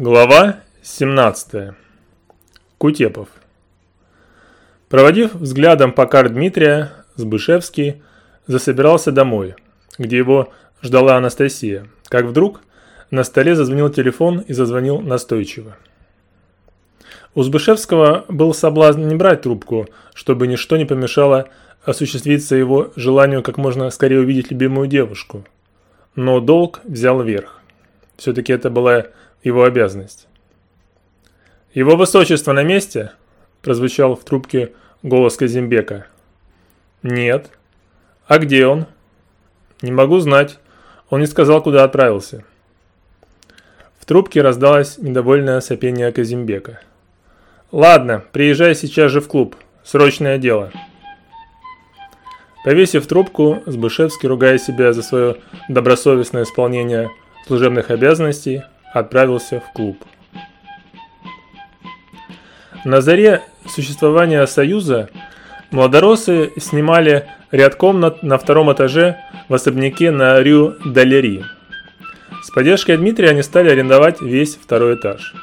Глава 17. Кутепов. Проводив взглядом Покар Дмитрия, Сбышевский засобирался домой, где его ждала Анастасия, как вдруг на столе зазвонил телефон и зазвонил настойчиво. У Сбышевского был соблазн не брать трубку, чтобы ничто не помешало осуществиться его желанию как можно скорее увидеть любимую девушку. Но долг взял верх. Все-таки это была его обязанность. «Его высочество на месте?» – прозвучал в трубке голос Казимбека. «Нет». «А где он?» «Не могу знать. Он не сказал, куда отправился». В трубке раздалось недовольное сопение Казимбека. «Ладно, приезжай сейчас же в клуб. Срочное дело». Повесив трубку, Сбышевский, ругая себя за свое добросовестное исполнение служебных обязанностей, отправился в клуб. На заре существования Союза молодоросы снимали ряд комнат на втором этаже в особняке на Рю Далери. С поддержкой Дмитрия они стали арендовать весь второй этаж,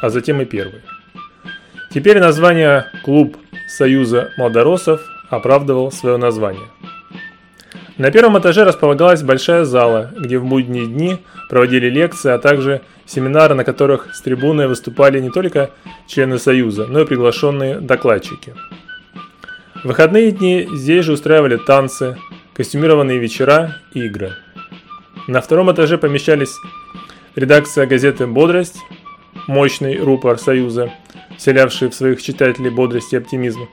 а затем и первый. Теперь название «Клуб Союза молодоросов» оправдывал свое название – на первом этаже располагалась большая зала, где в будние дни проводили лекции, а также семинары, на которых с трибуны выступали не только члены Союза, но и приглашенные докладчики. В выходные дни здесь же устраивали танцы, костюмированные вечера и игры. На втором этаже помещались редакция газеты «Бодрость», мощный рупор Союза, вселявший в своих читателей бодрость и оптимизм,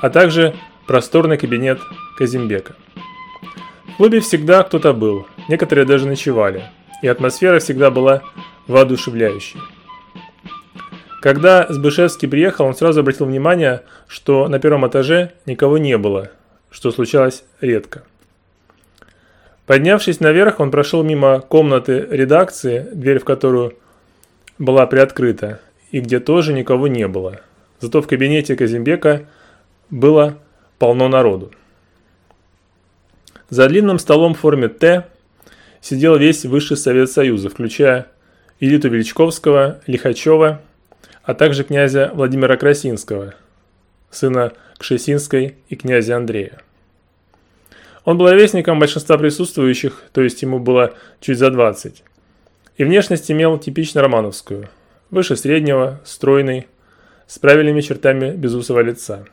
а также просторный кабинет Казимбека. В клубе всегда кто-то был, некоторые даже ночевали, и атмосфера всегда была воодушевляющей. Когда Сбышевский приехал, он сразу обратил внимание, что на первом этаже никого не было, что случалось редко. Поднявшись наверх, он прошел мимо комнаты редакции, дверь в которую была приоткрыта, и где тоже никого не было. Зато в кабинете Казимбека было полно народу. За длинным столом в форме «Т» сидел весь Высший Совет Союза, включая Илиту Величковского, Лихачева, а также князя Владимира Красинского, сына Кшесинской и князя Андрея. Он был ровесником большинства присутствующих, то есть ему было чуть за 20, и внешность имел типично романовскую, выше среднего, стройный, с правильными чертами безусого лица.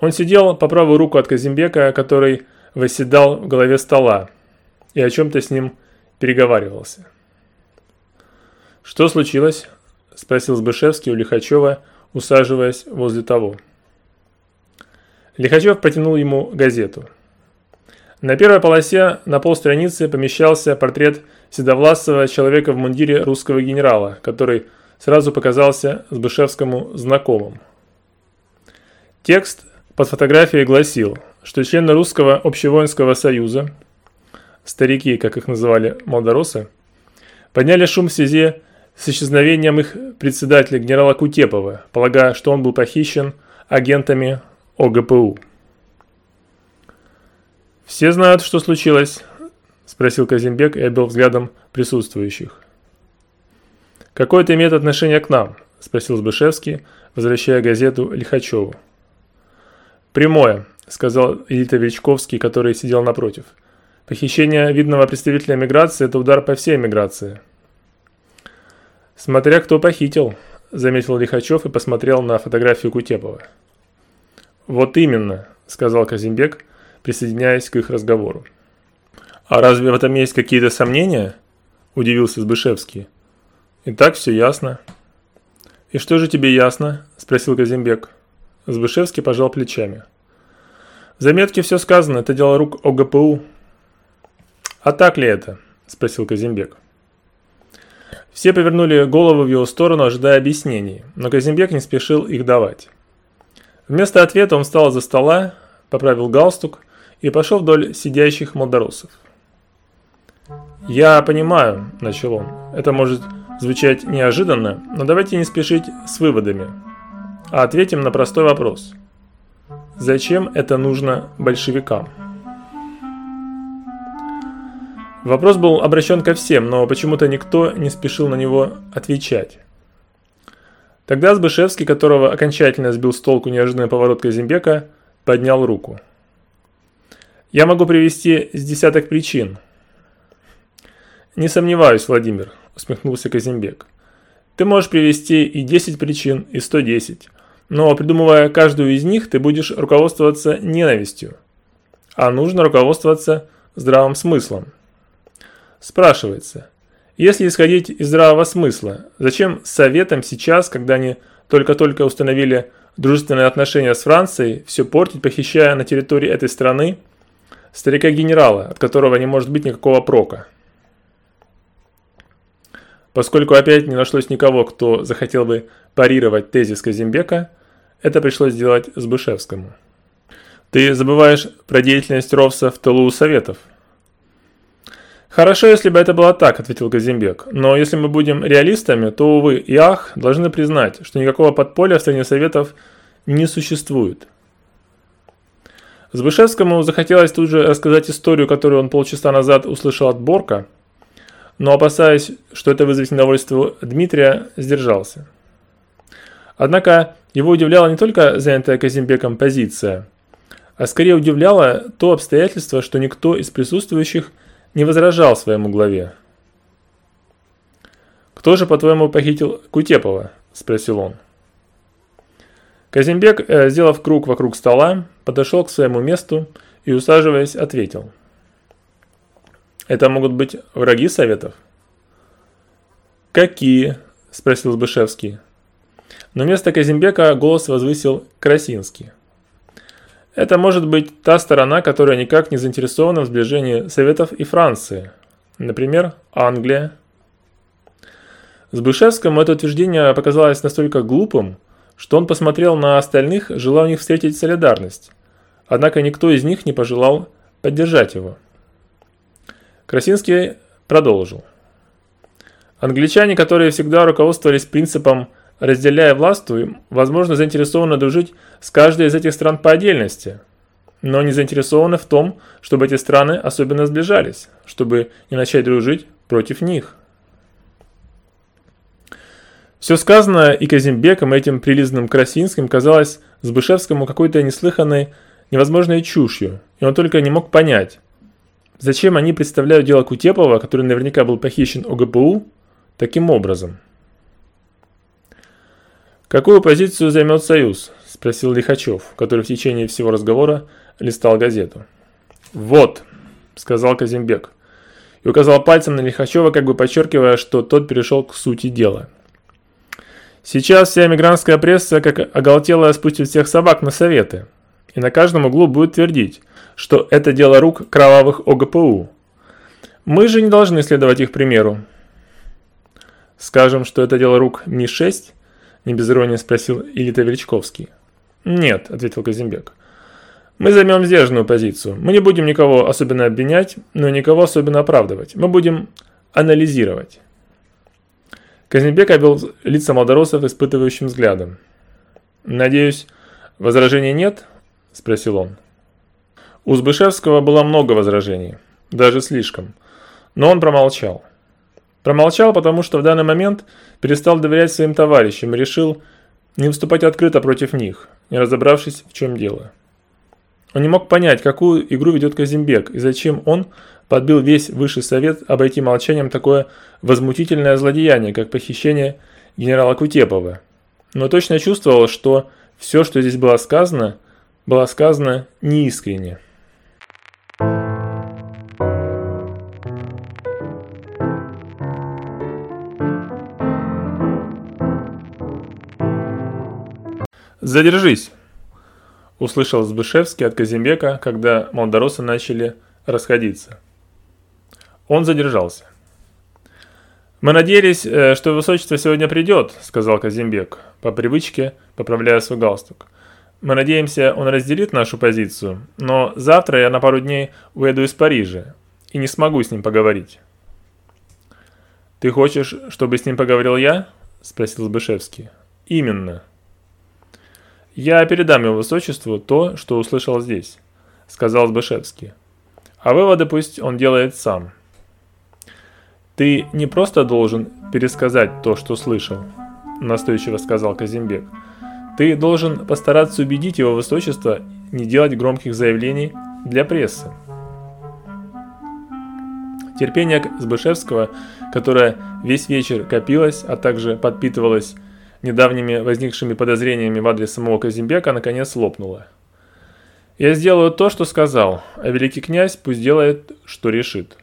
Он сидел по правую руку от Казимбека, который восседал в голове стола и о чем-то с ним переговаривался. «Что случилось?» – спросил Сбышевский у Лихачева, усаживаясь возле того. Лихачев протянул ему газету. На первой полосе на полстраницы помещался портрет седовласого человека в мундире русского генерала, который сразу показался Сбышевскому знакомым. Текст под фотографией гласил – что члены Русского общевоинского союза, старики, как их называли молдоросы, подняли шум в связи с исчезновением их председателя генерала Кутепова, полагая, что он был похищен агентами ОГПУ. «Все знают, что случилось?» – спросил Казимбек и обвел взглядом присутствующих. «Какое это имеет отношение к нам?» – спросил Збышевский, возвращая газету Лихачеву. «Прямое», сказал Элита Величковский, который сидел напротив. Похищение видного представителя миграции – это удар по всей миграции. Смотря кто похитил, заметил Лихачев и посмотрел на фотографию Кутепова. Вот именно, сказал Казимбек, присоединяясь к их разговору. А разве в этом есть какие-то сомнения? Удивился Збышевский. И так все ясно. И что же тебе ясно? Спросил Казимбек. Збышевский пожал плечами. В заметке все сказано, это дело рук ОГПУ. А так ли это? Спросил Казимбек. Все повернули голову в его сторону, ожидая объяснений, но Казимбек не спешил их давать. Вместо ответа он встал за стола, поправил галстук и пошел вдоль сидящих молдоросов. «Я понимаю», – начал он, – «это может звучать неожиданно, но давайте не спешить с выводами, а ответим на простой вопрос – Зачем это нужно большевикам? Вопрос был обращен ко всем, но почему-то никто не спешил на него отвечать. Тогда Сбышевский, которого окончательно сбил с толку неожиданный поворот Казимбека, поднял руку. «Я могу привести с десяток причин». «Не сомневаюсь, Владимир», – усмехнулся Казимбек. «Ты можешь привести и 10 причин, и 110, но придумывая каждую из них, ты будешь руководствоваться ненавистью, а нужно руководствоваться здравым смыслом». Спрашивается, если исходить из здравого смысла, зачем советам сейчас, когда они только-только установили дружественные отношения с Францией, все портить, похищая на территории этой страны старика-генерала, от которого не может быть никакого прока? Поскольку опять не нашлось никого, кто захотел бы парировать тезис Казимбека, это пришлось сделать Сбышевскому. Ты забываешь про деятельность Ровса в тылу Советов – «Хорошо, если бы это было так», – ответил Газимбек. «Но если мы будем реалистами, то, увы и ах, должны признать, что никакого подполья в стране Советов не существует». Збышевскому захотелось тут же рассказать историю, которую он полчаса назад услышал от Борка, но, опасаясь, что это вызовет недовольство Дмитрия, сдержался. Однако его удивляла не только занятая Казимбеком позиция, а скорее удивляло то обстоятельство, что никто из присутствующих – не возражал своему главе. «Кто же, по-твоему, похитил Кутепова?» – спросил он. Казимбек, э, сделав круг вокруг стола, подошел к своему месту и, усаживаясь, ответил. «Это могут быть враги Советов?» «Какие?» – спросил Збышевский. Но вместо Казимбека голос возвысил Красинский. Это может быть та сторона, которая никак не заинтересована в сближении Советов и Франции. Например, Англия. Сбышевскому это утверждение показалось настолько глупым, что он посмотрел на остальных, желая у них встретить солидарность. Однако никто из них не пожелал поддержать его. Красинский продолжил. Англичане, которые всегда руководствовались принципом разделяя властвуем, возможно, заинтересованы дружить с каждой из этих стран по отдельности, но не заинтересованы в том, чтобы эти страны особенно сближались, чтобы не начать дружить против них. Все сказанное и Казимбеком, и этим прилизанным Красинским казалось Збышевскому какой-то неслыханной, невозможной чушью, и он только не мог понять, зачем они представляют дело Кутепова, который наверняка был похищен ОГПУ, таким образом. «Какую позицию займет Союз?» – спросил Лихачев, который в течение всего разговора листал газету. «Вот», – сказал Казимбек, и указал пальцем на Лихачева, как бы подчеркивая, что тот перешел к сути дела. «Сейчас вся эмигрантская пресса, как оголтелая, спустит всех собак на советы, и на каждом углу будет твердить, что это дело рук кровавых ОГПУ. Мы же не должны следовать их примеру. Скажем, что это дело рук Ми-6 – не без иронии спросил Илита Величковский. «Нет», – ответил Казимбек. «Мы займем сдержанную позицию. Мы не будем никого особенно обвинять, но никого особенно оправдывать. Мы будем анализировать». Казимбек обвел лица молдоросов испытывающим взглядом. «Надеюсь, возражений нет?» – спросил он. У Збышевского было много возражений, даже слишком, но он промолчал. Промолчал, потому что в данный момент перестал доверять своим товарищам и решил не выступать открыто против них, не разобравшись, в чем дело. Он не мог понять, какую игру ведет Казимбек и зачем он подбил весь высший совет обойти молчанием такое возмутительное злодеяние, как похищение генерала Кутепова. Но точно чувствовал, что все, что здесь было сказано, было сказано неискренне. «Задержись!» – услышал Збышевский от Казимбека, когда молдоросы начали расходиться. Он задержался. «Мы надеялись, э, что высочество сегодня придет», – сказал Казимбек, по привычке поправляя свой галстук. «Мы надеемся, он разделит нашу позицию, но завтра я на пару дней уеду из Парижа и не смогу с ним поговорить». «Ты хочешь, чтобы с ним поговорил я?» – спросил Збышевский. «Именно». «Я передам его высочеству то, что услышал здесь», – сказал Сбышевский. «А выводы пусть он делает сам». Ты не просто должен пересказать то, что слышал, настойчиво сказал Казимбек. Ты должен постараться убедить его высочество не делать громких заявлений для прессы. Терпение Збышевского, которое весь вечер копилось, а также подпитывалось недавними возникшими подозрениями в адрес самого Казимбека, наконец лопнуло. «Я сделаю то, что сказал, а великий князь пусть делает, что решит».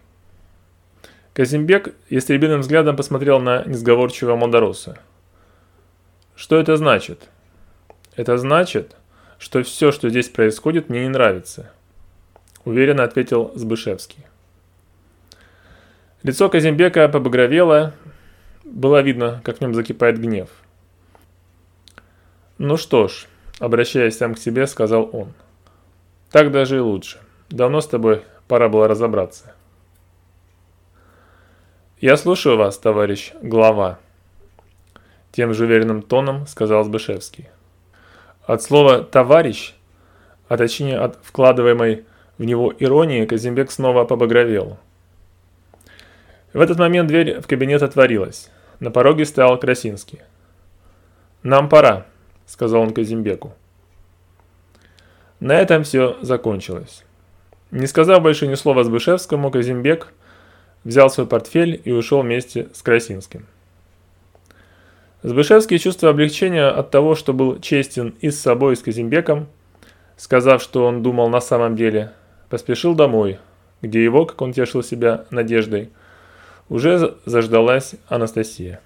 Казимбек ястребиным взглядом посмотрел на несговорчивого Мондароса. «Что это значит?» «Это значит, что все, что здесь происходит, мне не нравится», – уверенно ответил Збышевский. Лицо Казимбека побагровело, было видно, как в нем закипает гнев. «Ну что ж», – обращаясь сам к себе, сказал он, – «так даже и лучше. Давно с тобой пора было разобраться». «Я слушаю вас, товарищ глава», – тем же уверенным тоном сказал Збышевский. От слова «товарищ», а точнее от вкладываемой в него иронии, Казимбек снова побагровел – в этот момент дверь в кабинет отворилась. На пороге стоял Красинский. «Нам пора», — сказал он Казимбеку. На этом все закончилось. Не сказав больше ни слова Збышевскому, Казимбек взял свой портфель и ушел вместе с Красинским. Збышевский, чувствуя облегчения от того, что был честен и с собой, и с Казимбеком, сказав, что он думал на самом деле, поспешил домой, где его, как он тешил себя надеждой, уже заждалась Анастасия.